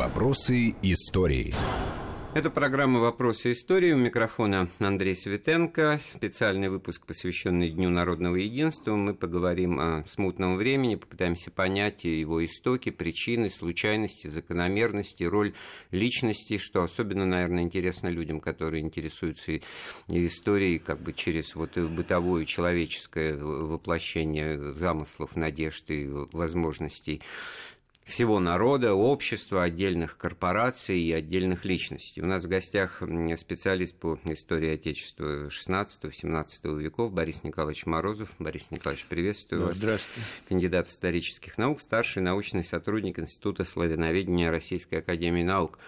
Вопросы истории. Это программа «Вопросы истории». У микрофона Андрей Светенко. Специальный выпуск, посвященный Дню народного единства. Мы поговорим о смутном времени, попытаемся понять его истоки, причины, случайности, закономерности, роль личности, что особенно, наверное, интересно людям, которые интересуются историей как бы через вот бытовое человеческое воплощение замыслов, надежд и возможностей всего народа, общества, отдельных корпораций и отдельных личностей. У нас в гостях специалист по истории Отечества 16-17 веков Борис Николаевич Морозов. Борис Николаевич, приветствую вас. Здравствуйте. Кандидат исторических наук, старший научный сотрудник Института славяноведения Российской Академии Наук.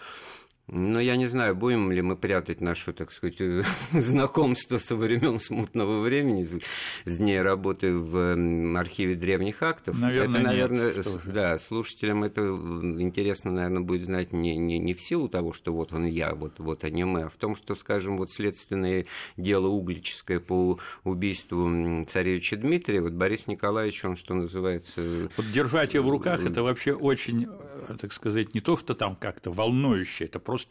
Ну, я не знаю, будем ли мы прятать нашу, так сказать, знакомство со времен смутного времени, с дней работы в архиве древних актов. Наверное, это, наверное, нет, да, слушателям это интересно, наверное, будет знать не, не, не в силу того, что вот он я, вот, вот аниме, а в том, что, скажем, вот следственное дело углическое по убийству царевича Дмитрия, вот Борис Николаевич, он, что называется... Вот держать ее в руках, это вообще очень, э, так сказать, не то, что там как-то волнующе, это просто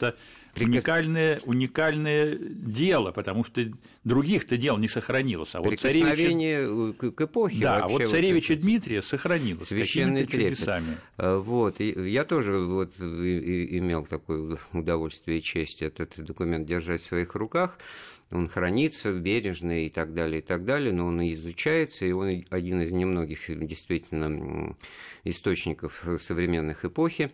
уникальное, уникальное дело, потому что других-то дел не сохранилось. А вот царевича... к, к эпохе Да, а вот царевича вот Дмитрия сохранилось Священный трепет. чудесами. А, вот, я тоже вот имел такое удовольствие и честь этот документ держать в своих руках он хранится бережно и так далее, и так далее, но он и изучается, и он один из немногих действительно источников современных эпохи.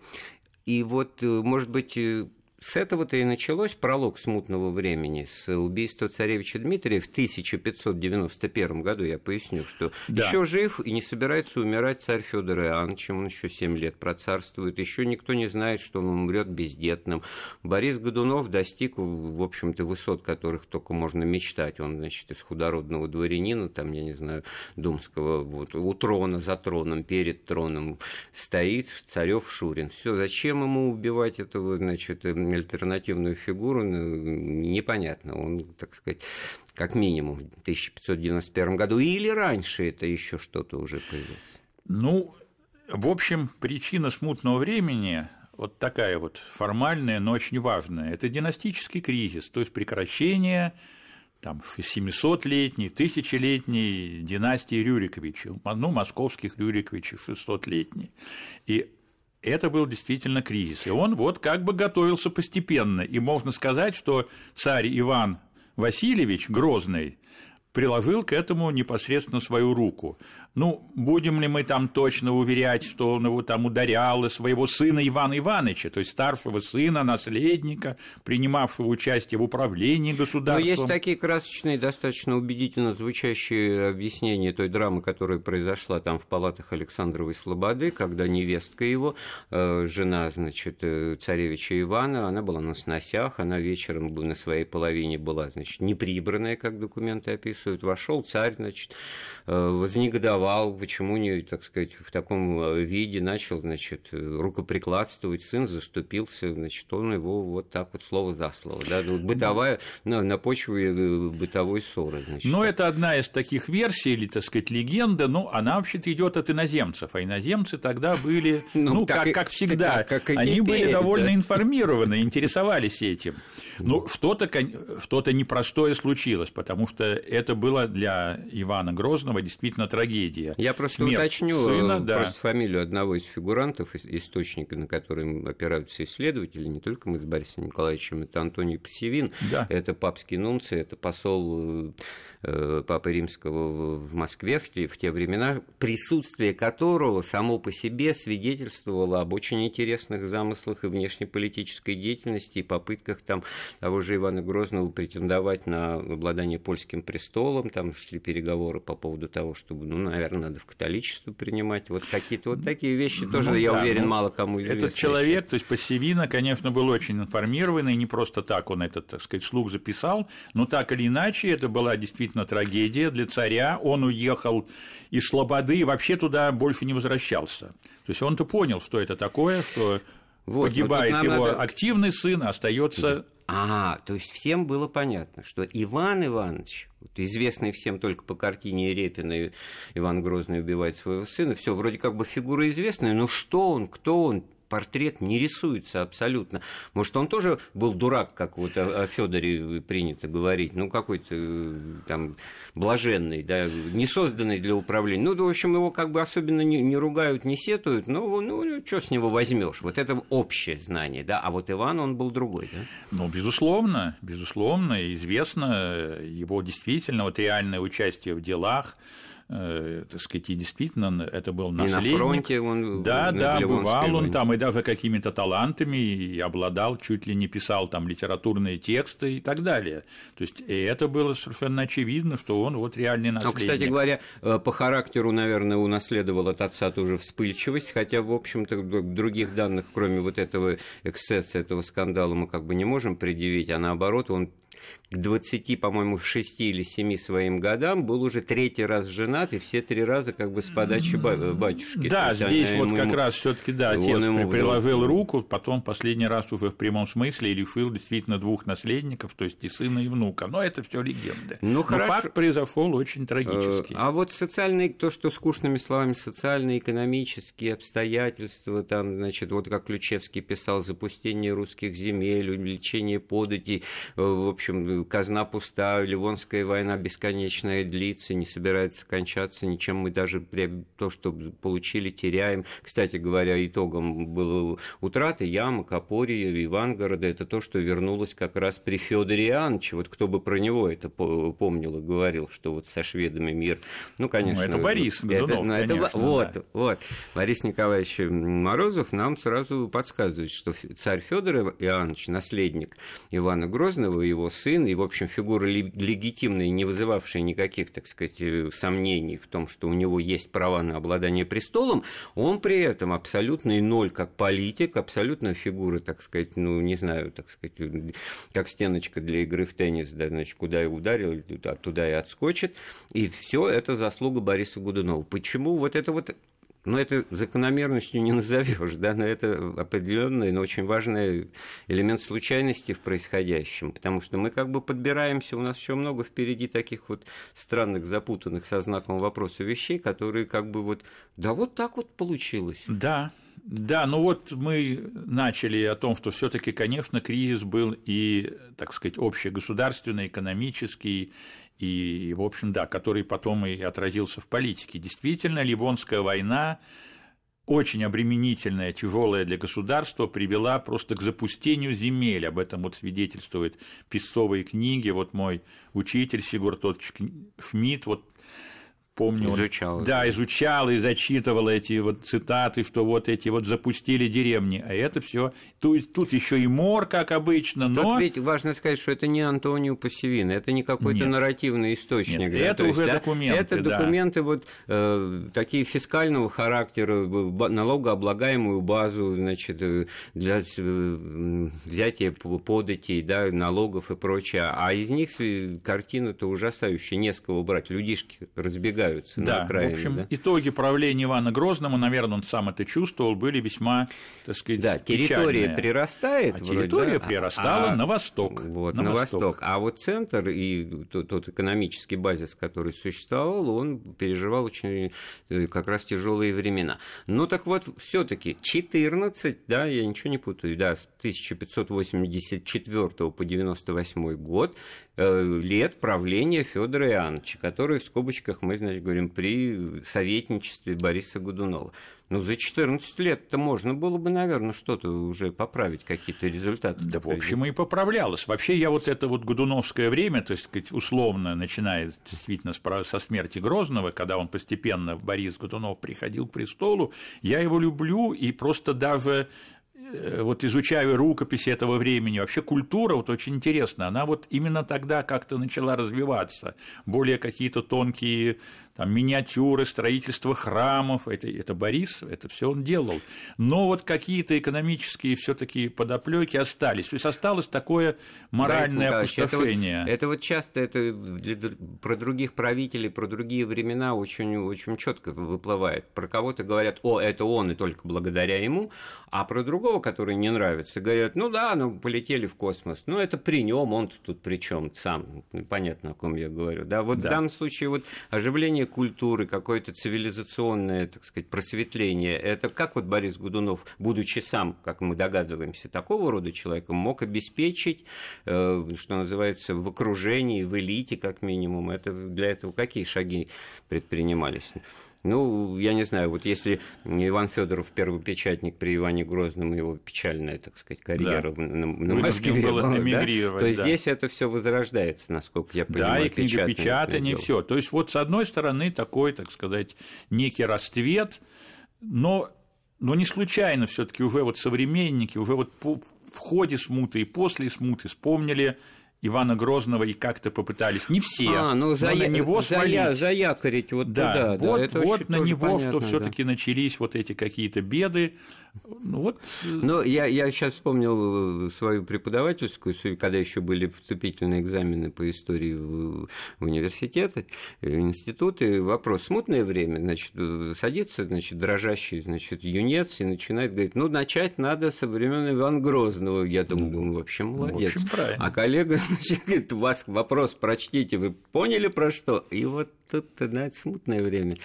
И вот, э, может быть, э, с этого-то и началось пролог смутного времени, с убийства царевича Дмитрия в 1591 году. Я поясню, что да. еще жив и не собирается умирать царь Федор Иоаннович, он еще 7 лет процарствует, еще никто не знает, что он умрет бездетным. Борис Годунов достиг, в общем-то, высот, которых только можно мечтать. Он, значит, из худородного дворянина, там, я не знаю, думского, вот, у трона, за троном, перед троном стоит царев Шурин. Все, зачем ему убивать этого, значит, альтернативную фигуру, ну, непонятно. Он, так сказать, как минимум в 1591 году или раньше это еще что-то уже появилось. Ну, в общем, причина смутного времени вот такая вот формальная, но очень важная. Это династический кризис, то есть прекращение там, 700-летней, тысячелетней династии Рюриковичей, ну, московских Рюриковичей 600-летней. И это был действительно кризис. И он вот как бы готовился постепенно. И можно сказать, что царь Иван Васильевич Грозный приложил к этому непосредственно свою руку. Ну, будем ли мы там точно уверять, что он его там ударял, и своего сына Ивана Ивановича, то есть старшего сына, наследника, принимавшего участие в управлении государством. Но есть такие красочные, достаточно убедительно звучащие объяснения той драмы, которая произошла там в палатах Александровой Слободы, когда невестка его, э, жена, значит, э, царевича Ивана, она была на сносях, она вечером на своей половине была, значит, неприбранная, как документы описывают, вошел царь, значит, э, вознегодовал ревновал, почему не, так сказать, в таком э, виде начал, значит, рукоприкладствовать, сын заступился, значит, он его вот так вот слово за слово, да, ну, бытовая, на, на почве э, бытовой ссоры, значит. Но это одна из таких версий, или, так сказать, легенда, ну, она вообще-то идет от иноземцев, а иноземцы тогда были, ну, ну как, как всегда, как, как они теперь, были довольно да. информированы, интересовались этим. Но что-то что непростое случилось, потому что это было для Ивана Грозного действительно трагедия трагедия. Я просто Смерть уточню сына, да. просто фамилию одного из фигурантов, источника, на который опираются исследователи, не только мы с Борисом Николаевичем, это Антоний Псевин, да. это папский нунций, это посол э, Папы Римского в Москве в те, в те времена, присутствие которого само по себе свидетельствовало об очень интересных замыслах и внешнеполитической деятельности, и попытках там того же Ивана Грозного претендовать на обладание польским престолом, там шли переговоры по поводу того, чтобы, ну, наверное, наверное, надо в католичество принимать. Вот какие-то вот такие вещи ну тоже, ну, я да, уверен, ну, мало кому известны. Этот человек, сейчас. то есть Пассивина, конечно, был очень информированный, не просто так он этот, так сказать, слух записал, но так или иначе это была действительно трагедия для царя. Он уехал из Слободы и вообще туда больше не возвращался. То есть он-то понял, что это такое, что вот, погибает вот его надо... активный сын, остается а, то есть всем было понятно, что Иван Иванович, вот известный всем только по картине Репина, Иван Грозный убивает своего сына, все вроде как бы фигура известная, но что он, кто он, портрет не рисуется абсолютно. Может, он тоже был дурак, как вот о, Федоре принято говорить, ну, какой-то э, там блаженный, да, не созданный для управления. Ну, в общем, его как бы особенно не, не ругают, не сетуют, ну, ну, что с него возьмешь? Вот это общее знание, да, а вот Иван, он был другой, да? Ну, безусловно, безусловно, известно его действительно вот реальное участие в делах, э, так сказать, и действительно это был наследник. И на фронте он Да, да, бывал он там, и даже какими-то талантами, и обладал, чуть ли не писал там литературные тексты и так далее. То есть, и это было совершенно очевидно, что он вот реальный наследник. Ну, кстати говоря, э, по характеру, наверное, унаследовал от отца тоже вспыльчивость, хотя, в общем-то, других данных, кроме вот этого эксцесса, этого скандала, мы как бы не можем предъявить, а наоборот, он к 20, по-моему, 6 или 7 своим годам был уже третий раз женат, и все три раза как бы с подачи батюшки. Да, здесь вот как раз все таки да, отец ему приложил руку, потом последний раз уже в прямом смысле или лишил действительно двух наследников, то есть и сына, и внука. Но это все легенды. Ну, Но хорошо. факт произошел очень трагический. А вот социальные, то, что скучными словами, социальные, экономические обстоятельства, там, значит, вот как Ключевский писал, запустение русских земель, увеличение податей, э, в общем, казна пуста, Ливонская война бесконечная длится, не собирается кончаться ничем. Мы даже то, что получили, теряем. Кстати говоря, итогом было утраты Яма, Копорья, Ивангорода. Это то, что вернулось как раз при Федоре Иоанновиче. Вот кто бы про него это помнил и говорил, что вот со шведами мир. Ну, конечно. Ну, это Борис Годунов, это, ну, это, конечно, Вот, да. вот. Борис Николаевич Морозов нам сразу подсказывает, что царь Федор Иоаннович, наследник Ивана Грозного, его сын, и, в общем, фигура легитимная, не вызывавшая никаких, так сказать, э, сомнений в том, что у него есть права на обладание престолом, он при этом абсолютный ноль как политик, абсолютно фигура, так сказать, ну, не знаю, так сказать, как стеночка для игры в теннис, да, значит, куда и ударил, туда и отскочит, и все это заслуга Бориса Годунова. Почему вот это вот но это закономерностью не назовешь, да, но это определенный, но очень важный элемент случайности в происходящем, потому что мы как бы подбираемся, у нас еще много впереди таких вот странных, запутанных со знаком вопроса вещей, которые как бы вот, да вот так вот получилось. Да, да, ну вот мы начали о том, что все таки конечно, кризис был и, так сказать, общегосударственный, экономический, и, в общем, да, который потом и отразился в политике. Действительно, Ливонская война очень обременительная, тяжелая для государства, привела просто к запустению земель. Об этом вот свидетельствуют песцовые книги. Вот мой учитель Сигурд Фмид вот помню, изучал. Он, да, изучал и зачитывал эти вот цитаты, что вот эти вот запустили деревни, а это все тут, тут еще и мор, как обычно, но... Тут ведь важно сказать, что это не Антонио Пассивин, это не какой-то Нет. нарративный источник. Нет, да, это уже есть, документы, Это да. документы вот э, такие фискального характера, налогооблагаемую базу, значит, э, для э, взятия податей, да, налогов и прочее, а из них картина-то ужасающая, не с кого брать, людишки разбегаются разбегаются да, на окраине. В общем, да? итоги правления Ивана Грозного, наверное, он сам это чувствовал, были весьма, так сказать, Да, территория печальные. прирастает. А вроде, территория да? прирастала а, на восток. Вот, на, на восток. восток. А вот центр и тот, тот экономический базис, который существовал, он переживал очень э, как раз тяжелые времена. Ну так вот, все таки 14, да, я ничего не путаю, да, с 1584 по 98 год лет правления Федора Иоанновича, который в скобочках мы, значит, говорим, при советничестве Бориса Годунова. Ну, за 14 лет-то можно было бы, наверное, что-то уже поправить, какие-то результаты. Да, в общем, и поправлялось. Вообще, я вот это вот Годуновское время, то есть, сказать, условно, начиная действительно со смерти Грозного, когда он постепенно, Борис Годунов, приходил к престолу, я его люблю и просто даже Э, вот изучаю рукописи этого времени, вообще культура вот очень интересна, она вот именно тогда как-то начала развиваться, более какие-то тонкие там, миниатюры, строительство храмов, это, это Борис, это все он делал. Но вот какие-то экономические все-таки подоплеки остались. То есть осталось такое моральное опустошение. Это вот, это вот часто это для, про других правителей, про другие времена очень, очень четко выплывает. Про кого-то говорят, о, это он и только благодаря ему, а про другого, который не нравится, говорят, ну да, ну полетели в космос, ну это при нем, он тут при чем сам, понятно, о ком я говорю. Да, вот да. в данном случае вот оживление культуры, какое-то цивилизационное, так сказать, просветление. Это как вот Борис Годунов, будучи сам, как мы догадываемся, такого рода человеком, мог обеспечить, э, что называется, в окружении, в элите, как минимум. Это для этого какие шаги предпринимались? Ну, я не знаю, вот если Иван Федоров первый печатник при Иване Грозном, его печальная, так сказать, карьера да. на, на Москве было была, да, то да. здесь это все возрождается, насколько я понимаю. Да, и книгопечатание, все. То есть вот с одной стороны такой, так сказать, некий расцвет, но, но не случайно все таки уже вот современники, уже вот в ходе смуты и после смуты вспомнили Ивана Грозного и как-то попытались. Не все. А, ну, за, на него за, свалить. заякорить вот да, туда. Вот, да, это вот на него понятно, все таки да. начались вот эти какие-то беды. Ну, вот. Э, ну, я, я сейчас вспомнил э, свою преподавательскую, когда еще были вступительные экзамены по истории в, в университеты, э, институты. Вопрос смутное время, значит, садится, значит, дрожащий, значит, юнец и начинает говорить, ну, начать надо со времен Ивана Грозного. Я думаю, ну, вообще молодец. В общем, правильно. А коллега значит, говорит, у вас вопрос прочтите, вы поняли про что? И вот тут, знаете, смутное время.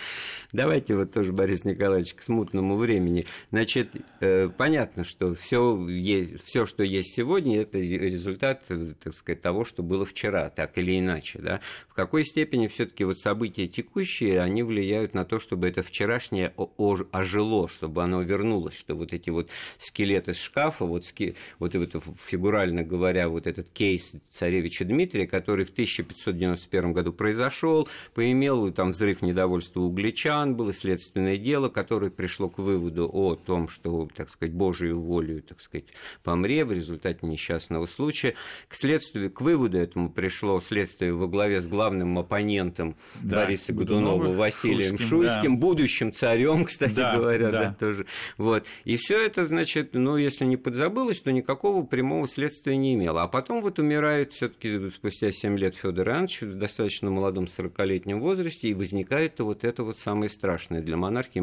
Давайте вот тоже, Борис Николаевич, к смутному времени. Значит, э, понятно, что все, есть, все, что есть сегодня, это результат, так сказать, того, что было вчера, так или иначе. Да? В какой степени все-таки вот события текущие, они влияют на то, чтобы это вчерашнее ожило, чтобы оно вернулось, что вот эти вот скелеты шкафа, вот, ски, вот это фигурально говоря, вот этот кейс царевича Дмитрия, который в 1591 году произошел, по имел там взрыв недовольства угличан, было следственное дело, которое пришло к выводу о том, что, так сказать, Божию волю, так сказать, помре в результате несчастного случая. К следствию, к выводу этому пришло следствие во главе с главным оппонентом да, Бориса Годунова, Годунова Василием Шуйским, Шуйским да. будущим царем, кстати да, говоря, да. Да, тоже. Вот. И все это, значит, ну, если не подзабылось, то никакого прямого следствия не имело. А потом вот умирает все-таки спустя 7 лет Федор Иванович в достаточно молодом 40-летнем возрасте, и возникает вот это вот самое страшное для монархии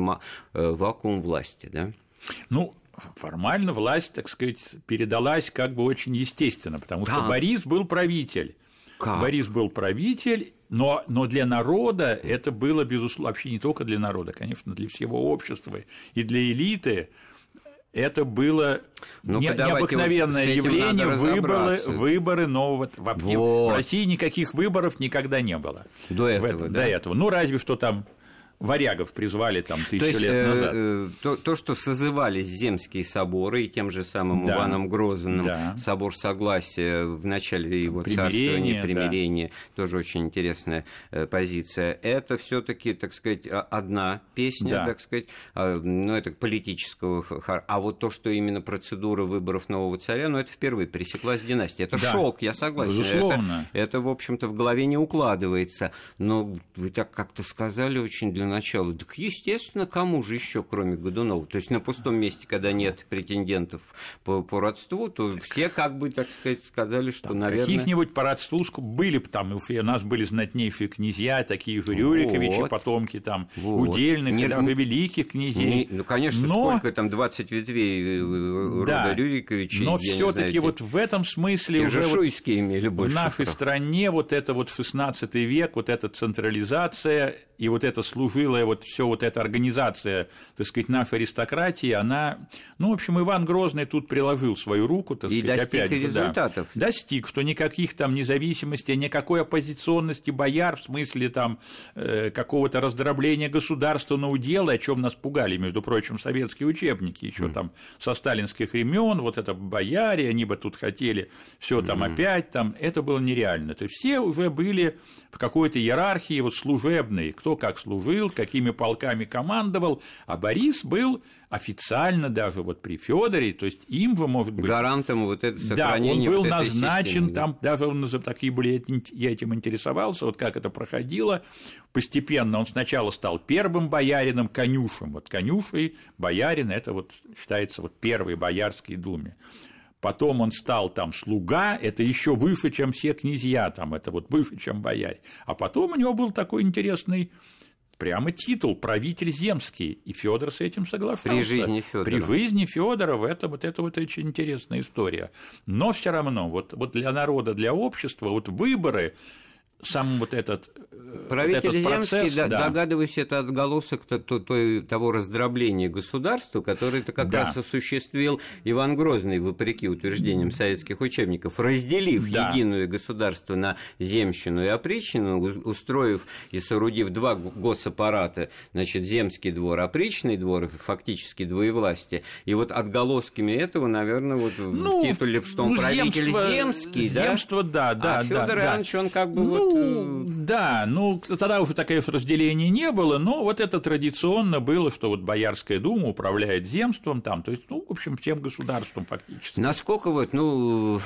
э, вакуум власти, да? Ну, формально власть, так сказать, передалась как бы очень естественно, потому что Борис был правитель. Как? Борис был правитель, но, но для народа это было, безусловно, вообще не только для народа, конечно, для всего общества и для элиты это было ну не, необыкновенное явление, выборы, выборы нового. Вот. В России никаких выборов никогда не было. До этого, этом, да? До этого. Ну, разве что там варягов призвали там тысячу есть, лет э, назад. Э, то, то, что созывались земские соборы, и тем же самым да, Иваном Грозным да. собор согласия в начале его царствования, примирения, да. тоже очень интересная э, позиция. Это все таки так сказать, одна песня, да. так сказать, э, ну, это политического А вот то, что именно процедура выборов нового царя, ну, это впервые пересеклась династия. Это да. шок, я согласен. Безусловно. Это, это, в общем-то, в голове не укладывается. Но вы так как-то сказали очень для начала. Так, естественно, кому же еще, кроме Годунова? То есть на пустом месте, когда нет претендентов по, по родству, то все как бы, так сказать, сказали, что, там, наверное... Каких-нибудь по родству были, там у нас были знатнейшие князья, такие же Рюриковичи, вот. потомки там вот. удельных, Нет, даже великих князей. Не, ну, конечно, но... сколько там, 20 ветвей э, да, рода Рюриковичей. Но все таки вот в этом смысле уже вот имели больше в нашей стране вот это вот 16 век, вот эта централизация и вот это служилая вот все вот эта организация, так сказать, нашей аристократии, она, ну, в общем, Иван Грозный тут приложил свою руку, так и сказать, достиг опять результатов. Да, достиг, что никаких там независимости, никакой оппозиционности бояр в смысле там э, какого-то раздробления государства на уделы, о чем нас пугали, между прочим, советские учебники еще mm. там со сталинских времен, вот это бояре, они бы тут хотели все там mm. опять там, это было нереально. То есть все уже были в какой-то иерархии вот служебной, кто кто как служил, какими полками командовал, а Борис был официально даже вот при Федоре, то есть им вы, может быть... Гарантом вот это сохранение Да, он был вот назначен, системы, там даже он такие были, я этим интересовался, вот как это проходило. Постепенно он сначала стал первым боярином, конюшем. Вот конюшей боярин – это вот считается вот первый боярский думе потом он стал там слуга, это еще выше, чем все князья, там, это вот выше, чем бояре. А потом у него был такой интересный прямо титул правитель земский, и Федор с этим соглашался. При жизни Федора. При жизни Федорова это вот это вот очень интересная история. Но все равно вот, вот для народа, для общества вот выборы сам вот этот Правитель вот этот Земский, процесс, да, да. догадываюсь, это отголосок то, то, то, того раздробления государства, который -то как Да. раз осуществил Иван Грозный, вопреки утверждениям советских учебников, разделив Да. единое государство на земщину и опричнину, устроив и соорудив два госаппарата, значит, земский двор, опричный двор, фактически двоевластие. И вот отголосками этого, наверное, вот в титуле, что он ну, правитель земство- земский, да? земство, да, да, а да, Федор да. Иванович, он как бы ну, вот... э, да, ну, тогда уже такое разделения не было, но вот это традиционно было, что вот Боярская дума управляет земством там, то есть, ну, в общем, всем государством фактически. Насколько вот, ну,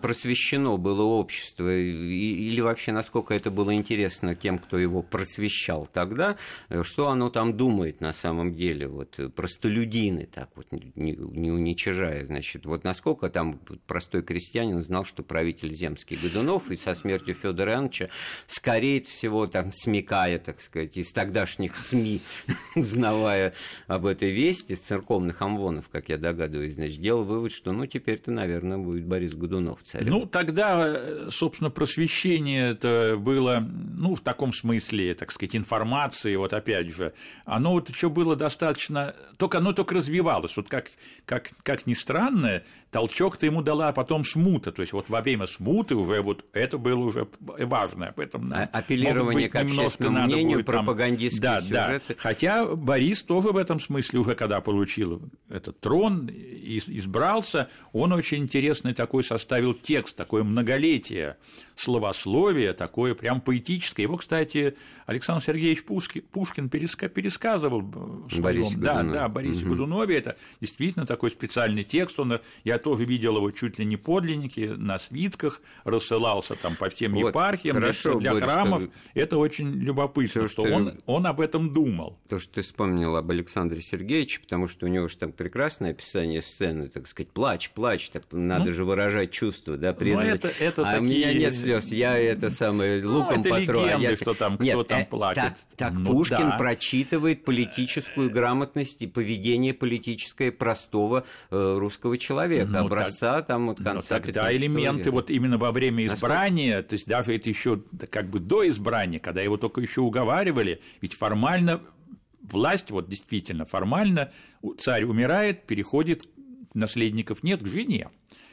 просвещено было общество, или вообще насколько это было интересно тем, кто его просвещал тогда, э, что оно там думает на самом деле, вот э, простолюдины, так вот не, не уничижая, значит, вот насколько там простой крестьянин знал, что правитель земский Годунов и со смертью Федора Ивановича скорее всего там смекая, так сказать, из тогдашних СМИ, узнавая об этой вести, с церковных амвонов, как я догадываюсь, значит, делал вывод, что, ну, теперь-то, наверное, будет Борис Годунов царем. Ну, тогда, э, собственно, просвещение это было, ну, в таком смысле, так сказать, информации, вот опять же, оно вот еще было достаточно, только оно только развивалось, вот как, как, как ни странно, толчок-то ему дала потом смута, то есть вот во время смуты уже вот это было уже важно, об этом нам, А- может быть, к общественному мнению, будет там- пропагандистские да, сюжеты. Да. Хотя Борис тоже в этом смысле уже когда получил этот трон, избрался, он очень интересный такой составил текст, такое многолетие словословие, такое прям поэтическое. Его, кстати, Александр Сергеевич Пушкин, Пушкин переска- пересказывал в своем, Борисе да, Годунове. да, Борисе Мгм. Годунове. Это действительно такой специальный текст. Он, я тоже видел его чуть ли не подлинники на свитках, рассылался там по всем Вот, епархиям для- хорошо, для Борис, храмов. Это очень любопытно, Всё, что, что- он, он об этом думал. То, что ты вспомнил об Александре Сергеевиче, потому что у него же там прекрасное описание сцены, так сказать, плач, плач, так надо Ну, же выражать чувства, да, преданность. это- это а у меня такие- нет слез, я это самое Ну, луком это потру, а легенды, я- что там Нет, кто там э, плачет. Так, так Ну Пушкин да. прочитывает политическую грамотность и поведение политическое простого э, русского человека, Ну, образца там от Но конца тогда 15 элементы века. вот именно во время Насколько? избрания, то есть даже это еще как бы до избрания, когда его только еще уговаривали, ведь формально власть, вот действительно формально царь умирает, переходит, наследников нет, к жене.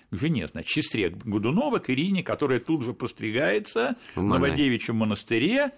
К жене, значит, сестре Годунова, к Ирине, которая тут же постригается В. Новодевичьем монастыре,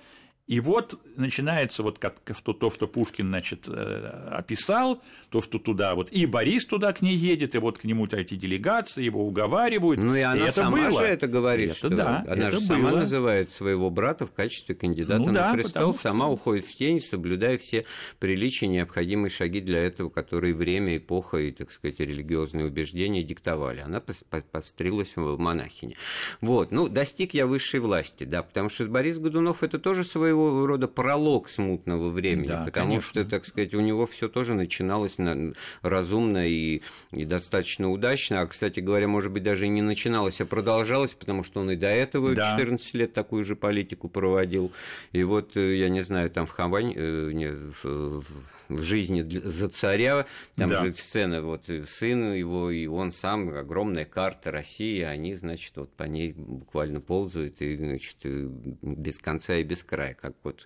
и вот начинается вот как что то, что Пушкин, значит, э, описал, то, что туда вот и Борис туда к ней едет, и вот к нему эти делегации, его уговаривают. Ну и она это сама было. же это говорит, Это что да, она это же сама было. называет своего брата в качестве кандидата Ну на да, престол, что- сама уходит в тень, соблюдая все приличия, необходимые шаги для этого, которые время, эпоха и, так сказать, религиозные убеждения диктовали. Она пос- по- пострилась в монахине. Вот, ну, достиг я высшей власти, да, потому что Борис Годунов это тоже своего рода пролог смутного времени, Да, потому конечно. что, так сказать, у него все тоже начиналось на- разумно и, и достаточно удачно, а, кстати говоря, может быть, даже и не начиналось, а продолжалось, потому что он и до этого Да. 14 лет такую же политику проводил. И вот, э, я не знаю, там в Хавань, э, не, в, в- жизни за царя, там Да. же сцена, вот э, сын его и он сам, огромная карта России, они, значит, вот по ней буквально ползают и, значит, без конца и без края, как вот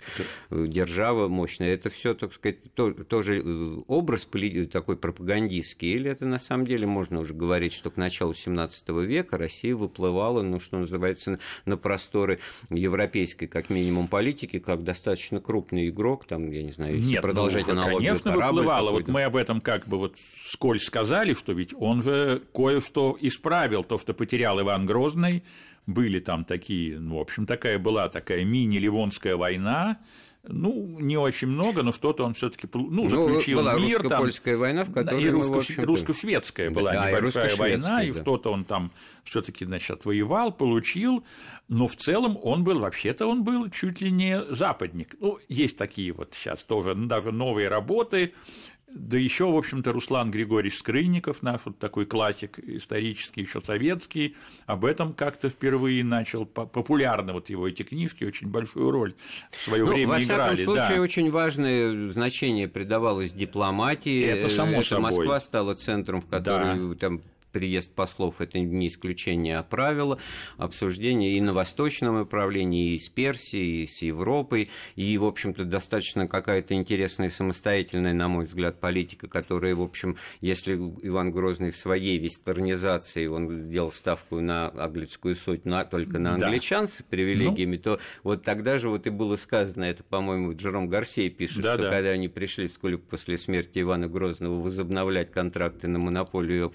э, держава мощная. Это все, так сказать, то- тоже э, образ такой пропагандистский, или это на самом деле можно уже говорить, что к началу 17 века Россия выплывала, ну, что называется, на- просторы европейской, как минимум, политики, как достаточно крупный игрок, там, я не знаю, если Нет, продолжать ну, аналогию, конечно, корабль выплывало. Вот мы об этом как бы вот скользь сказали, что ведь он же кое-что исправил, то, что потерял Иван Грозный, были там такие, ну, в общем, такая была такая мини-ливонская война, ну, не очень много, но что-то он все-таки ну, заключил была мир там. русско-польская война, в которой и в русско- общем-то- русско-шведская была Да, и небольшая русско-шведская, война, и да. что-то он там все-таки, значит, отвоевал, получил, но в целом он был, вообще-то он был чуть ли не западник. Ну, есть такие вот сейчас тоже ну, даже новые работы, да еще, в общем-то, Руслан Григорьевич Скрынников, наш вот такой классик исторический, еще советский, об этом как-то впервые начал по- популярно, вот его эти книжки очень большую роль в свое Ну, время во всяком играли. случае, да. очень важное значение придавалось дипломатии. Это само Э, собой. Москва стала центром, в который там приезд послов – это не исключение, а правило. Обсуждение и на восточном направлении, и с Персией, и с Европой, и, в общем-то, достаточно какая-то интересная самостоятельная, на мой взгляд, политика, которая, в общем, если Иван Грозный в своей вестернизации, он делал ставку на английскую суть, на, только на англичан да. с привилегиями, ну... то вот тогда же вот и было сказано, это, по-моему, Джером Гарсей пишет, да, что да. когда они пришли вскоре после смерти Ивана Грозного возобновлять контракты на монополию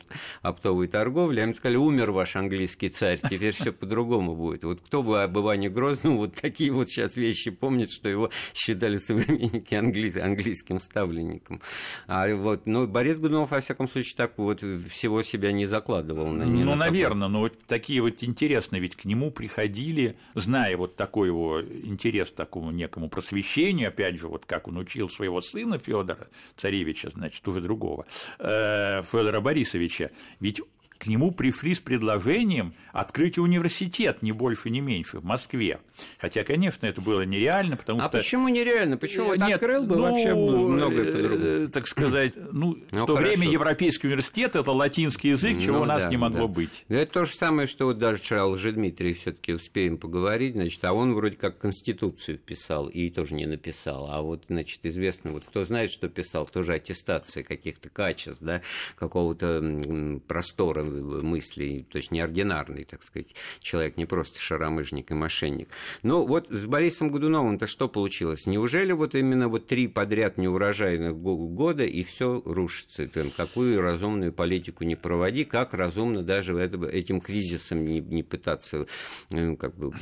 оптовой торговли, им сказали, умер ваш английский царь, теперь все по-другому будет. Вот кто бы об Иване Грозном вот такие вот сейчас вещи помнит, что его считали современники англи... английским ставленником. А вот, ну, Борис Годунов, во всяком случае, так вот всего себя не закладывал. На, ну, на наверное, но вот такие вот интересные, ведь к нему приходили, зная вот такой его интерес к такому некому просвещению, опять же, вот как он учил своего сына Федора царевича, значит, уже другого, э, Федора Борисовича, ведь к нему пришли с предложением открыть университет, не больше, не меньше, в Москве. Хотя, конечно, это было нереально, потому а что... А почему нереально? Почему Нет, открыл бы ну, вообще много по-другому? Э, так сказать, ну, ну в то хорошо. время Европейский университет – это латинский язык, ну, чего у нас да, не могло да. быть. Это то же самое, что вот даже вчера Лжедмитрий все таки успеем поговорить, значит, а он вроде как Конституцию писал и тоже не написал. А вот, значит, известно, вот кто знает, что писал, тоже аттестация каких-то качеств, да, какого-то простора мыслей, то есть неординарный, так сказать, человек, не просто шаромыжник и мошенник. Но вот с Борисом Годуновым-то что получилось? Неужели вот именно вот три подряд неурожайных года и все рушится? Там, какую разумную политику не проводи, как разумно даже этим кризисом не, не пытаться э, как бы,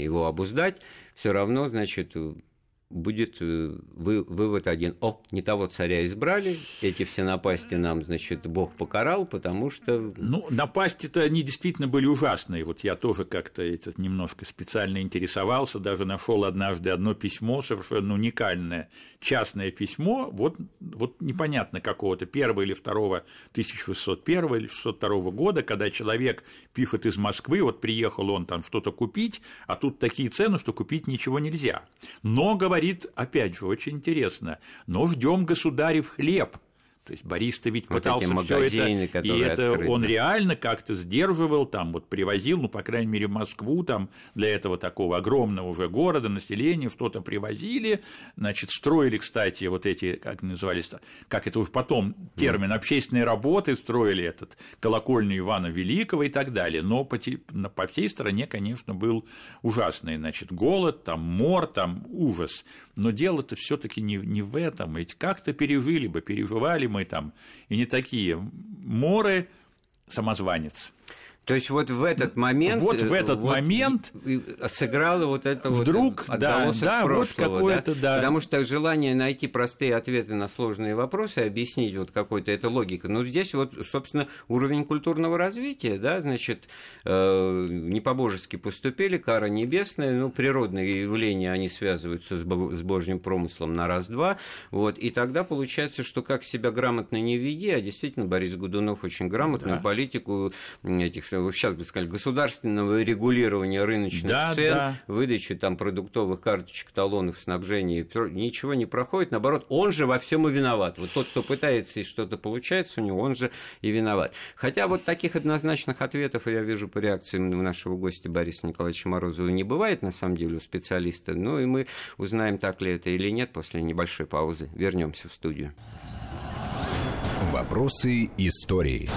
его обуздать, все равно, значит, будет э, вы, вывод один. О, не того царя избрали, эти все напасти нам, значит, Бог покарал, потому что... Ну, напасти-то они действительно были ужасные. Вот я тоже как-то этот немножко специально интересовался, даже нашел однажды одно письмо, совершенно уникальное, частное письмо, вот, вот непонятно какого-то, первого или второго 1601 или 602 года, когда человек пишет из Москвы, вот приехал он там что-то купить, а тут такие цены, что купить ничего нельзя. Но, говорит, опять же, очень интересно, но ждем государев хлеб – то есть Борис-то ведь вот пытался все это, и это открыты. он реально как-то сдерживал, там вот привозил, ну, по крайней мере, в Москву, там для этого такого огромного уже города, населения, что-то привозили, значит, строили, кстати, вот эти, как назывались, как это уже потом термин, общественные работы, строили этот колокольню Ивана Великого и так далее, но по, по всей стране, конечно, был ужасный, значит, голод, там мор, там ужас, но дело-то все таки не, не в этом, ведь как-то пережили бы, переживали мы там, и не такие. Моры самозванец. То есть вот в этот момент вот в этот вот момент сыграло вот это вдруг вот да да прошлого, вот какое-то да? да потому что желание найти простые ответы на сложные вопросы объяснить вот какой-то это логика но здесь вот собственно уровень культурного развития да значит э, не по-божески поступили кара небесная ну природные явления они связываются с, с божьим промыслом на раз-два вот и тогда получается что как себя грамотно не веди а действительно Борис Годунов очень грамотную да. политику этих сейчас бы сказали, государственного регулирования рыночных да, цен, да. выдачи там продуктовых карточек, талонов, снабжения, ничего не проходит. Наоборот, он же во всем и виноват. Вот тот, кто пытается и что-то получается у него, он же и виноват. Хотя вот таких однозначных ответов, я вижу по реакциям нашего гостя Бориса Николаевича Морозова, не бывает на самом деле у специалиста. Ну и мы узнаем, так ли это или нет после небольшой паузы. Вернемся в студию. Вопросы истории.